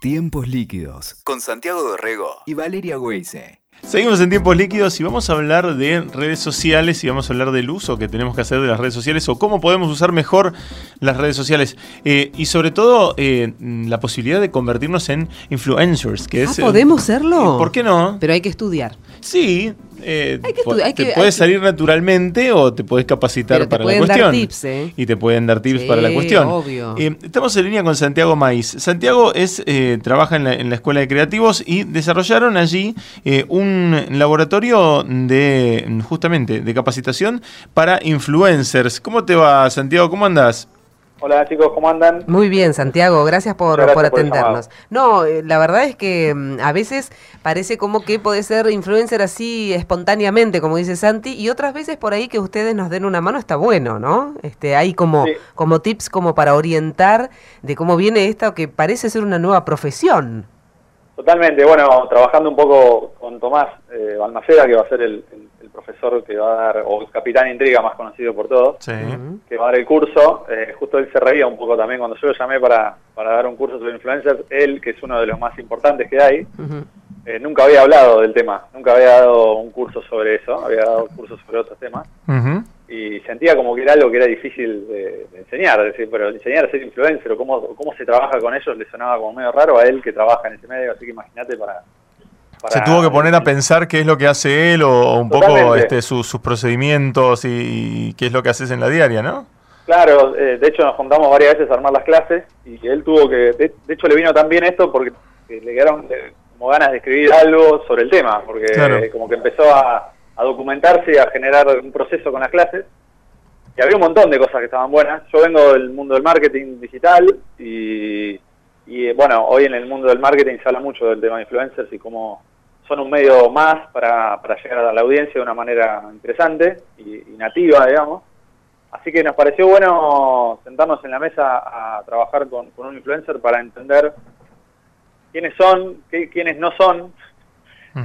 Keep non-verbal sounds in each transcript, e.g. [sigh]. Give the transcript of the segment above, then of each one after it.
Tiempos líquidos con Santiago Dorrego y Valeria Weise. Seguimos en tiempos líquidos y vamos a hablar de redes sociales y vamos a hablar del uso que tenemos que hacer de las redes sociales o cómo podemos usar mejor las redes sociales eh, y sobre todo eh, la posibilidad de convertirnos en influencers. Que Ah, es, ¿Podemos serlo? ¿Por qué no? Pero hay que estudiar. Sí. Eh, Hay que hay te que- puede hay que- salir naturalmente o te puedes capacitar te para la dar cuestión. tips, ¿eh? Y te pueden dar tips Sí, para la cuestión. obvio. Eh, estamos en línea con Santiago Maíz. Santiago es, trabaja en la, en la Escuela de Creativos y desarrollaron allí un laboratorio de justamente de capacitación para influencers. ¿Cómo te va, Santiago? ¿Cómo andás? Hola chicos, ¿cómo andan? Muy bien, Santiago, gracias por, atendernos. No, eh, la verdad es que mm, a veces parece como que puede ser influencer así espontáneamente, como dice Santi, y otras veces por ahí que ustedes nos den una mano está bueno, ¿no? Este, hay como, Sí. como tips como para orientar de cómo viene esta que parece ser una nueva profesión. Totalmente, bueno, trabajando un poco con Tomás eh, Balmaceda, que va a ser el profesor que va a dar, o el capitán intriga más conocido por todos, Sí. Que va a dar el curso. Eh, justo él se reía un poco también cuando yo lo llamé para, para dar un curso sobre influencers. Él, que es uno de los más importantes que hay, eh, nunca había hablado del tema, nunca había dado un curso sobre eso, había dado cursos sobre otros temas. Ujú. y sentía como que era algo que era difícil de, de enseñar, es decir, pero enseñar a ser influencer o cómo, cómo se trabaja con ellos le sonaba como medio raro a él que trabaja en ese medio, así que imagínate para, para- Se tuvo que poner a pensar qué es lo que hace él o, un poco este, sus, sus procedimientos y, y qué es lo que haces en la diaria, ¿no? Claro, eh, de hecho nos juntamos varias veces a armar las clases y él tuvo que, de, de hecho le vino tan bien esto porque eh, le quedaron eh, como ganas de escribir algo sobre el tema, porque Claro. como que empezó a, a documentarse y a generar un proceso con las clases. Y había un montón de cosas que estaban buenas. Yo vengo del mundo del marketing digital y, y, eh, bueno, hoy en el mundo del marketing se habla mucho del tema de influencers y cómo son un medio más para, para llegar a la audiencia de una manera interesante y, y nativa, digamos. Así que nos pareció bueno sentarnos en la mesa a trabajar con, con un influencer para entender quiénes son, qué, quiénes no son,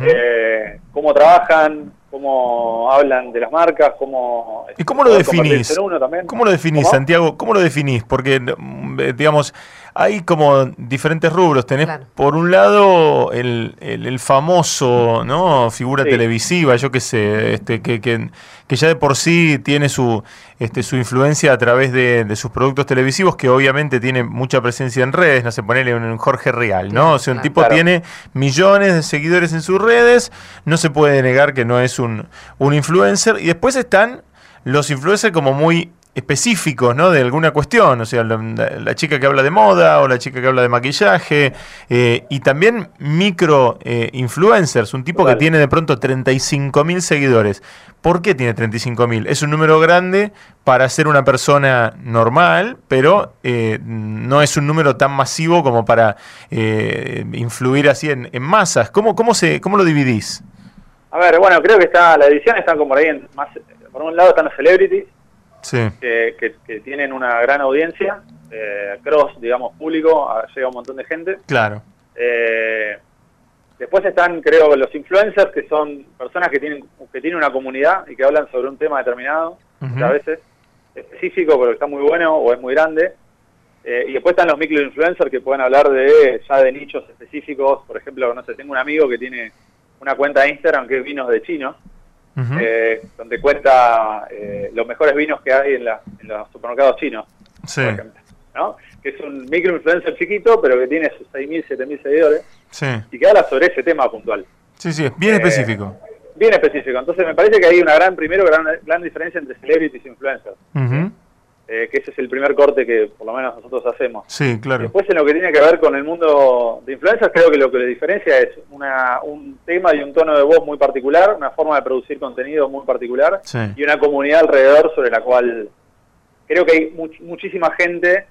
eh, cómo trabajan, cómo hablan de las marcas, cómo... ¿Y cómo lo definís? uno también. ¿Cómo lo definís, ¿Cómo? Santiago? ¿Cómo lo definís? Porque, mm, digamos, hay como diferentes rubros. Tenés, Claro. por un lado, el, el- el famoso, ¿no? Figura Sí. televisiva, yo qué sé, este, que, que, que ya de por sí tiene su, este, su influencia a través de, de sus productos televisivos, que obviamente tiene mucha presencia en redes, no sé, ponerle un Jorge Real, ¿no? O sea, un Claro. tipo Claro. tiene millones de seguidores en sus redes, no se puede negar que no es un, un influencer. Y después están los influencers como muy específicos, ¿no? De alguna cuestión, o sea, la, la chica que habla de moda o la chica que habla de maquillaje, eh, y también micro eh, influencers, un tipo que tiene de pronto 35 mil seguidores. ¿Por qué tiene 35 mil? Es un número grande para ser una persona normal, pero eh, no es un número tan masivo como para eh, influir así en, en masas. ¿Cómo, cómo, se, ¿Cómo lo dividís? A ver, bueno, creo que está la edición está como por ahí, en más, por un lado están los celebrities, Sí. que, que- que tienen una gran audiencia, eh, cross, digamos, público, llega un montón de gente. Claro. Eh, después están, creo, los influencers, que son personas que tienen que tienen una comunidad y que hablan sobre un tema determinado, Ujú. a veces específico, pero que está muy bueno o es muy grande. Eh, y después están los microinfluencers que pueden hablar de ya de nichos específicos. Por ejemplo, no sé, tengo un amigo que tiene una cuenta de Instagram que es vinos de eh, donde cuenta eh, los mejores vinos que hay en, la- en los supermercados chinos sí, por ejemplo, ¿no? Que es un microinfluencer chiquito, pero que tiene sus 6.000, 7.000 seguidores sí. y que habla sobre ese tema puntual. Sí, sí, bien Eh, específico. Bien específico. Entonces me parece que hay una gran, primero, gran, gran diferencia entre celebrities e influencers. Eh, que ese es el primer corte que por lo menos nosotros hacemos. Sí, claro. Después en lo que tiene que ver con el mundo de influencers, creo que lo que le diferencia es una, un tema y un tono de voz muy particular, una forma de producir contenido muy particular Sí. y una comunidad alrededor sobre la cual creo que hay much- muchísima gente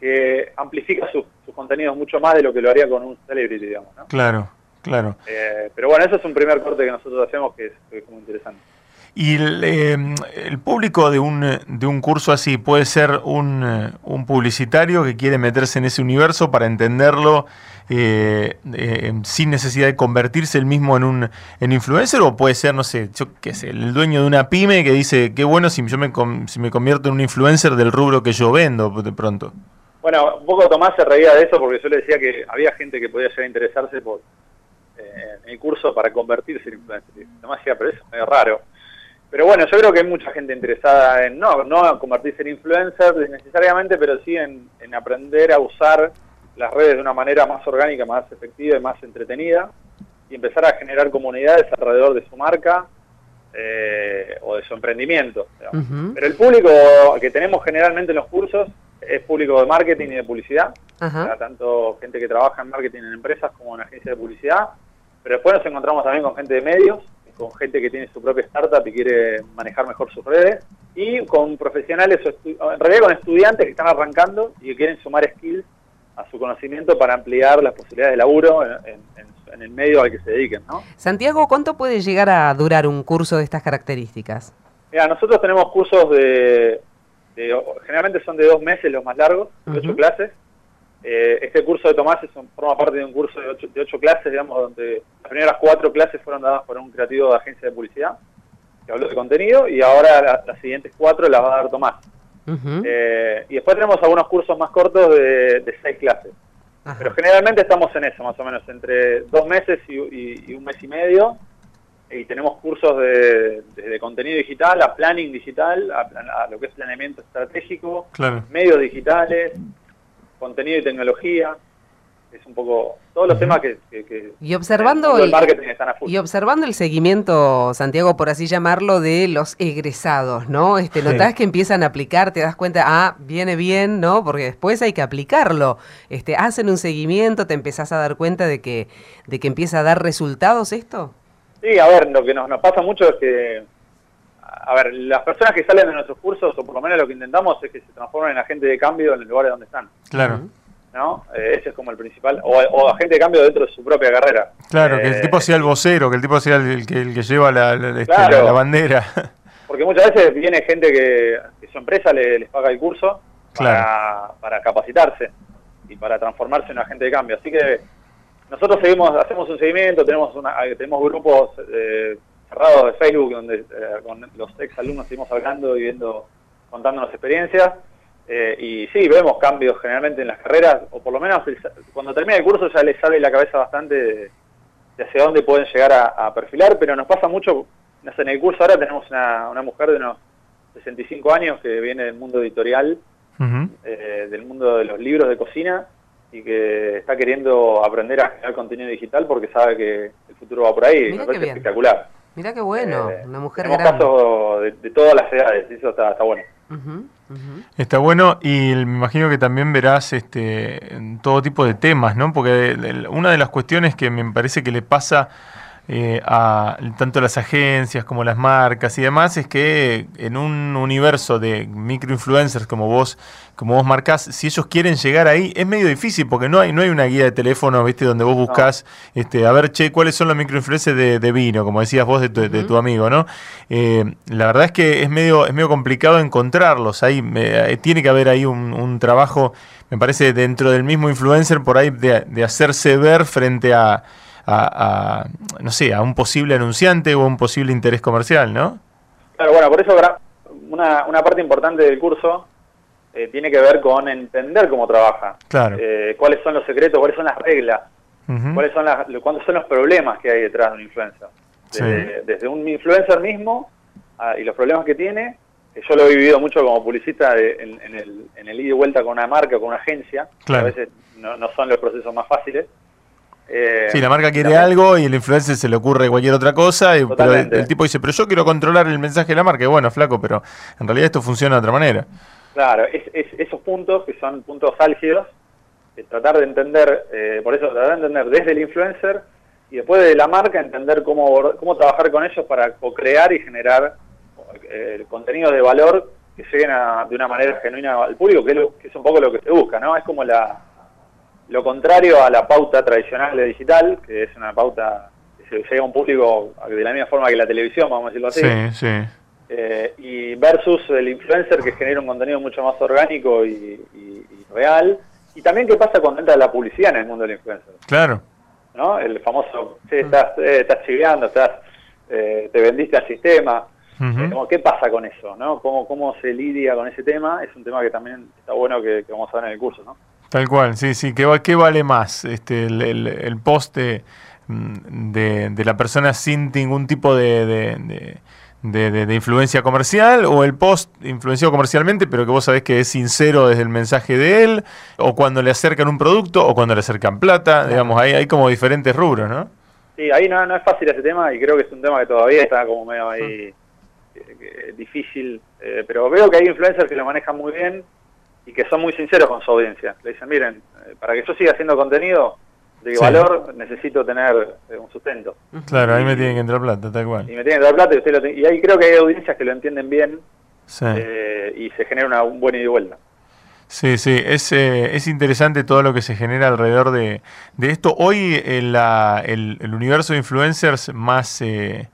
que amplifica sus, sus contenidos mucho más de lo que lo haría con un celebrity, digamos. ¿no? Claro, claro. Eh, pero bueno, eso es un primer corte que nosotros hacemos que es, que es muy interesante. Y el, eh, el público de un, de un curso así puede ser un, un publicitario que quiere meterse en ese universo para entenderlo eh, eh, sin necesidad de convertirse él mismo en un en influencer o puede ser, no sé, yo qué sé, el dueño de una pyme que dice, qué bueno si yo me, si me convierto en un influencer del rubro que yo vendo de pronto. Bueno, un poco Tomás se reía de eso porque yo le decía que había gente que podía llegar a interesarse por eh, en el curso para convertirse en influencer. Tomás decía, pero eso es medio raro. Pero bueno, yo creo que hay mucha gente interesada en no, no convertirse en influencer necesariamente, pero sí en, en aprender a usar las redes de una manera más orgánica, más efectiva y más entretenida y empezar a generar comunidades alrededor de su marca eh, o de su emprendimiento. Pero el público que tenemos generalmente en los cursos es público de marketing y de publicidad, Ajá. o sea, tanto gente que trabaja en marketing en empresas como en agencias de publicidad, pero después nos encontramos también con gente de medios, con gente que tiene su propia startup y quiere manejar mejor sus redes, y con profesionales, o en realidad con estudiantes que están arrancando y que quieren sumar skills a su conocimiento para ampliar las posibilidades de laburo en, en- en- el medio al que se dediquen, ¿no? Santiago, ¿cuánto puede llegar a durar un curso de estas características? Mira, nosotros tenemos cursos de, de- generalmente son de dos meses los más largos, de ocho clases. Eh, este curso de Tomás es un- forma parte de un curso de ocho, de ocho clases, digamos, donde las primeras cuatro clases fueron dadas por un creativo de agencia de publicidad que habló de contenido y ahora la- las siguientes cuatro las va a dar Tomás. Eh, y después tenemos algunos cursos más cortos de, de seis clases. Ajá. Pero generalmente estamos en eso, más o menos, entre dos meses y, y- y un mes y medio. Y tenemos cursos de, contenido digital a planning digital, a, plan- a lo que es planeamiento estratégico, Claro. medios digitales, contenido y tecnología. Es un poco todos los temas que, que, que Y observando el, el- marketing están a full. Y observando el seguimiento, Santiago, por así llamarlo, de los egresados, ¿no? Este, Sí. notás que empiezan a aplicar, te das cuenta, ah, viene bien, ¿no? Porque después hay que aplicarlo. Este, hacen un seguimiento, te empezás a dar cuenta de que, de que empieza a dar resultados esto. Sí, a ver, lo que nos, nos pasa mucho es que, a ver, las personas que salen de nuestros cursos, o por lo menos lo que intentamos, es que se transformen en agentes de cambio en el lugar donde están. Claro. ¿no? Eh, ese es como el principal, o, o agente de cambio dentro de su propia carrera. Claro, que el Eh, tipo sea el vocero, que el tipo sea el, que, el que lleva la, la- este, Claro. la- la bandera. [laughs] Porque muchas veces viene gente que, que su empresa le- les paga el curso para, Claro. para capacitarse y para transformarse en agente de cambio. Así que nosotros seguimos, hacemos un seguimiento, tenemos una, tenemos grupos eh, cerrados de Facebook donde eh, con los ex alumnos seguimos hablando y viendo, contándonos experiencias. Eh, y sí, vemos cambios generalmente en las carreras, o por lo menos el- cuando termina el curso ya les sale la cabeza bastante de, de hacia dónde pueden llegar a, a perfilar, pero nos pasa mucho, no sé, en el curso ahora tenemos una, una mujer de unos 65 años que viene del mundo editorial, eh, del mundo de los libros de cocina, y que está queriendo aprender a generar contenido digital porque sabe que el futuro va por ahí, Mira me parece bien. espectacular. Mirá qué bueno, Eh, una mujer grande. casos de, de todas las edades, eso está, está bueno. Está bueno y me imagino que también verás este todo tipo de temas, ¿no? Porque el- el- una de las cuestiones que me parece que le pasa eh, a tanto las agencias como las marcas y demás es que en un universo de microinfluencers como vos como vos marcás, si ellos quieren llegar ahí es medio difícil porque no hay no hay una guía de teléfono, ¿viste? donde vos buscás este a ver, che, cuáles son los microinfluencers de, de vino, como decías vos de tu, de tu amigo, ¿no? Eh, la verdad es que es medio es medio complicado encontrarlos ahí eh, tiene que haber ahí un, un trabajo me parece dentro del mismo influencer por ahí de, de hacerse ver frente a, a- a, no sé, a un posible anunciante o a un posible interés comercial, ¿no? Claro, bueno, por eso una, una parte importante del curso eh, tiene que ver con entender cómo trabaja, Claro. eh, cuáles son los secretos, cuáles son las reglas, cuáles son las, cuáles son los problemas que hay detrás de un influencer. Desde, desde un influencer mismo ah, y los problemas que tiene, que yo lo he vivido mucho como publicista de- en, en el, en el ida y vuelta con una marca o con una agencia, que Claro. a veces no, no son los procesos más fáciles. Eh, Sí, la marca quiere algo y el influencer se le ocurre cualquier otra cosa, y- pero el, tipo dice, pero yo quiero controlar el mensaje de la marca. Y bueno, flaco, pero en realidad esto funciona de otra manera. Claro, es, es- esos puntos que son puntos álgidos, eh, tratar de entender, eh, por eso tratar de entender desde el influencer y después de la marca entender cómo, cómo trabajar con ellos para co-crear y generar eh, contenidos de valor que lleguen a- de una manera genuina al público, que es, lo- que es un poco lo que se busca, ¿no? Es como la lo contrario a la pauta tradicional de digital, que es una pauta que se llega a un público de la misma forma que la televisión, vamos a decirlo así. Sí, sí. Eh, y versus el influencer que genera un contenido mucho más orgánico y, y- y real. Y también qué pasa cuando entra la publicidad en el mundo del influencer, Claro. ¿no? El famoso, sí, estás, eh, estás chiveando, estás, eh, te vendiste al sistema. Eh, como, ¿Qué pasa con eso? ¿no? ¿Cómo, ¿Cómo se lidia con ese tema? Es un tema que también está bueno que, que vamos a ver en el curso. ¿no? Tal cual, sí, sí. ¿Qué, qué vale más? Este, el, el- el post de, mm, de- de la persona sin ningún tipo de, de- influencia comercial o el post influenciado comercialmente, pero que vos sabés que es sincero desde el mensaje de él, o cuando le acercan un producto o cuando le acercan plata, digamos, hay, hay como diferentes rubros, ¿no? Sí, ahí no, no es fácil ese tema y creo que es un tema que todavía está como medio ahí eh, difícil, eh, pero veo que hay influencers que lo manejan muy bien y que son muy sinceros con su audiencia. Le dicen, miren, eh, para que yo siga haciendo contenido de Sí. valor necesito tener eh, un sustento. Claro, ahí me tiene que entrar plata, tal Y cual. me tienen que dar plata y, usted lo y ahí creo que hay audiencias que lo entienden bien Sí. eh, y se genera una, un buen ida y vuelta. Sí, sí, es, eh, es interesante todo lo que se genera alrededor de, de esto. Hoy eh, la- el, el universo de influencers más, eh,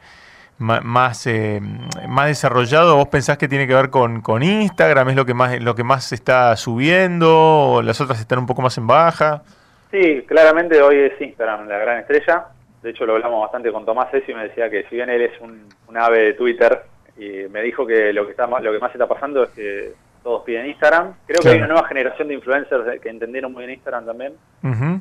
más, eh, más desarrollado, ¿vos pensás que tiene que ver con, con Instagram? ¿Es lo que más lo que más se está subiendo? ¿O las otras están un poco más en baja? Sí, claramente hoy es Instagram la gran estrella. De hecho, lo hablamos bastante con Tomás Esi y me decía que si bien él es un, un ave de Twitter, y me dijo que lo que está lo que más está pasando es que todos piden Instagram. Creo que hay una nueva generación de influencers que entendieron muy bien Instagram también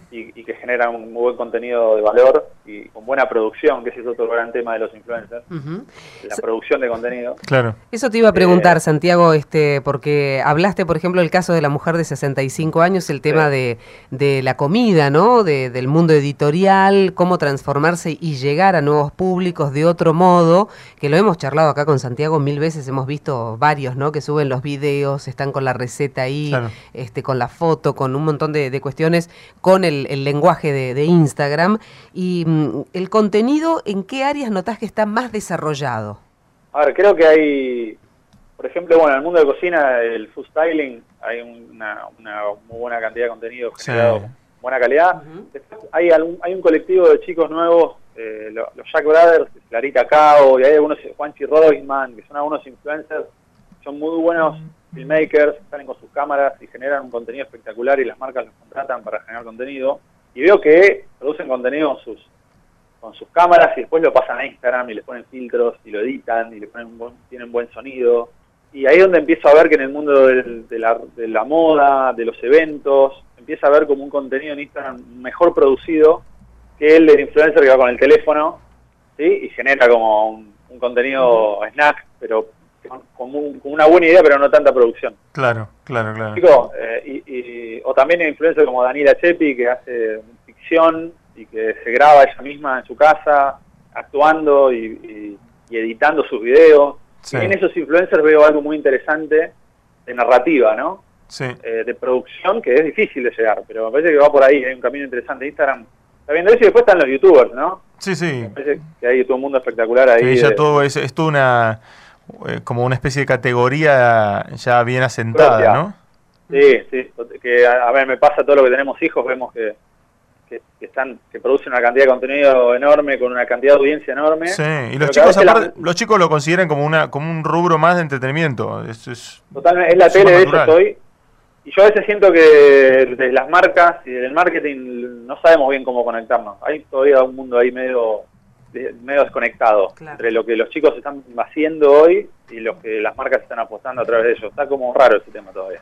y, y que generan un muy buen contenido de valor y con buena producción, que ese es otro gran tema de los influencers, la producción de contenido. Claro. Eso te iba a preguntar, Eh, Santiago, este, porque hablaste, por ejemplo, del caso de la mujer de 65 años, el tema Sí. de, de la comida, ¿no? De- del mundo editorial, cómo transformarse y llegar a nuevos públicos de otro modo, que lo hemos charlado acá con Santiago mil veces, hemos visto varios, ¿no? Que suben los videos, están con la receta ahí, Claro. este, con la foto, con un montón de, de cuestiones, con el, el lenguaje de, de Instagram. Y mm, el contenido, ¿en qué áreas notás que está más desarrollado? A ver, creo que hay, por ejemplo, bueno, en el mundo de cocina, el food styling, hay una, una muy buena cantidad de contenido Sí. generado con buena calidad. Después hay, algún- hay un colectivo de chicos nuevos, eh, lo- los Jack Brothers, Clarita Cao, y hay algunos, Juanchi Roisman, que son algunos influencers, son muy buenos filmmakers, salen con sus cámaras y generan un contenido espectacular y las marcas los contratan para generar contenido. Y veo que producen contenido con sus con sus cámaras y después lo pasan a Instagram y les ponen filtros y lo editan y le ponen un buen- tienen buen sonido. Y ahí es donde empiezo a ver que en el mundo del- de, la, de la moda, de los eventos, empieza a ver como un contenido en Instagram mejor producido que el del influencer que va con el teléfono ¿sí? y genera como un, un contenido snack, pero con, un- con una buena idea, pero no tanta producción. Claro, claro, claro. Eh, y, y- o también hay influencers como Daniela Chepi, que hace ficción y que se graba ella misma en su casa, actuando y, y- editando sus videos. Sí. Y en esos influencers veo algo muy interesante de narrativa, ¿no? Sí. Eh, de producción, que es difícil de llegar, pero me parece que va por ahí, hay un camino interesante. Instagram está viendo eso y después están los youtubers, ¿no? Sí, sí. Me parece que hay todo un mundo espectacular ahí. Que ya de- todo es, es toda una eh, como una especie de categoría ya bien asentada, Propia. ¿no? Sí, sí, que a a ver, me pasa todo lo que tenemos hijos, vemos que, que, que están que producen una cantidad de contenido enorme con una cantidad de audiencia enorme. Sí, y los chicos la- los chicos lo consideran como una como un rubro más de entretenimiento. Es, es- totalmente, es la tele de ellos natural. hoy. Y yo a veces siento que desde las marcas y del marketing no sabemos bien cómo conectarnos. Hay todavía un mundo ahí medio de- medio desconectado Claro. entre lo que los chicos están haciendo hoy y lo que las marcas están apostando a través de ellos. Está como raro ese tema todavía.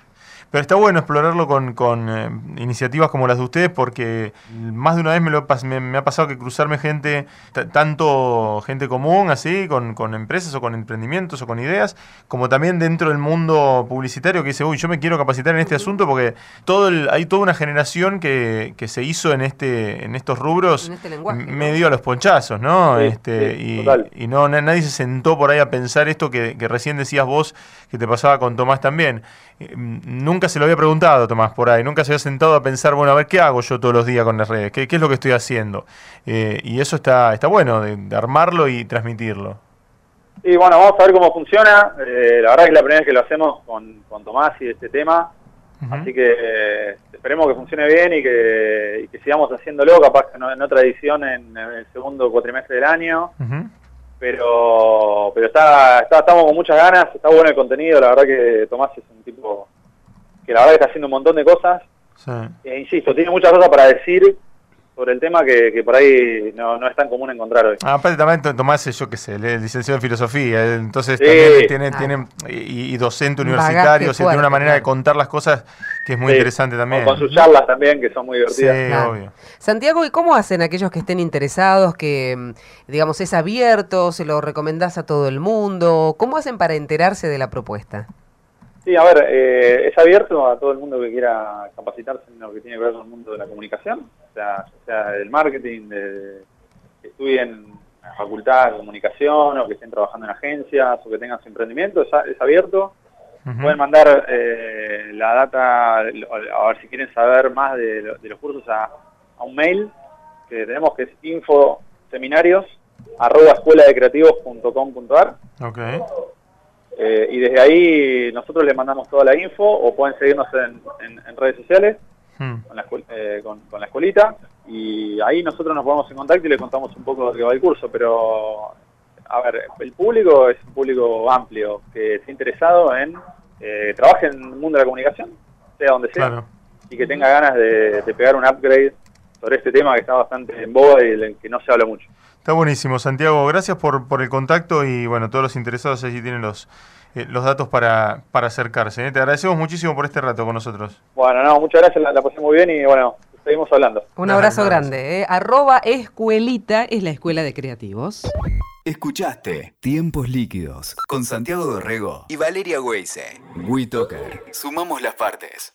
Pero está bueno explorarlo con, con, eh, iniciativas como las de ustedes porque más de una vez me, lo, me, me ha pasado que cruzarme gente, tanto gente común así, con, con empresas o con emprendimientos o con ideas, como también dentro del mundo publicitario que dice, uy, yo me quiero capacitar en este asunto porque todo el- hay toda una generación que, que se hizo en, este, en estos rubros En este lenguaje, m- ¿no? medio a los ponchazos, ¿no? Sí, este, sí, y no, na- nadie se sentó por ahí a pensar esto que, que recién decías vos, que te pasaba con Tomás también. Eh, mm, nunca se lo había preguntado Tomás por ahí, nunca se había sentado a pensar, bueno, a ver, ¿qué hago yo todos los días con las redes? ¿Qué, qué es lo que estoy haciendo? Eh, y eso está, está bueno, de, de armarlo y transmitirlo. Y bueno, vamos a ver cómo funciona. Eh, la verdad que es la primera vez que lo hacemos con, con Tomás y este tema. Así que eh, esperemos que funcione bien y que, y que sigamos haciéndolo, capaz que no- en otra edición en, en el segundo cuatrimestre del año. Pero pero está, está estamos con muchas ganas, está bueno el contenido. La verdad que Tomás es un tipo que la verdad que está haciendo un montón de cosas. Sí. E insisto, tiene muchas cosas para decir sobre el tema que, que por ahí no, no es tan común encontrar hoy. Ah, aparte también to- Tomás es, yo qué sé, licenciado en filosofía, eh, entonces Sí. también tiene, Ah. tiene y, y docente Un universitario, o sea, tiene una manera de contar las cosas que es muy Sí. interesante también. Con, con sus charlas también, que son muy Sí, divertidas. Claro. obvio. Santiago, ¿y cómo hacen aquellos que estén interesados, que digamos es abierto, se lo recomendás a todo el mundo? ¿Cómo hacen para enterarse de la propuesta? Sí, a ver, eh, es abierto a todo el mundo que quiera capacitarse en lo que tiene que ver con el mundo de la comunicación, o sea, ya sea del marketing, de, que estudien en la facultad de comunicación o que estén trabajando en agencias o que tengan su emprendimiento, es, es abierto. Pueden mandar eh, la data, a ver si quieren saber más de, lo- de los cursos a, a un mail que tenemos que es infoseminarios arroba escueladecreativos.com.ar Ok. Eh, y desde ahí nosotros les mandamos toda la info o pueden seguirnos en, en- en redes sociales Hmm. con la, eh, con, con la escuelita y ahí nosotros nos ponemos en contacto y les contamos un poco de qué va el curso, pero a ver, el público es un público amplio que esté interesado en eh, trabaje en el mundo de la comunicación, sea donde sea, Claro. y que tenga ganas de, de pegar un upgrade sobre este tema que está bastante en boga y del que no se habla mucho. Está buenísimo, Santiago. Gracias por, por el contacto y bueno, todos los interesados allí tienen los, eh, los datos para, para acercarse. ¿eh? Te agradecemos muchísimo por este rato con nosotros. Bueno, no, muchas gracias, la, la pasé muy bien y bueno, seguimos hablando. Un abrazo grande. ¿eh? Arroba escuelita es la escuela de creativos. Escuchaste Tiempos Líquidos con Santiago Dorrego y Valeria Weise. WeToker. Sumamos las partes.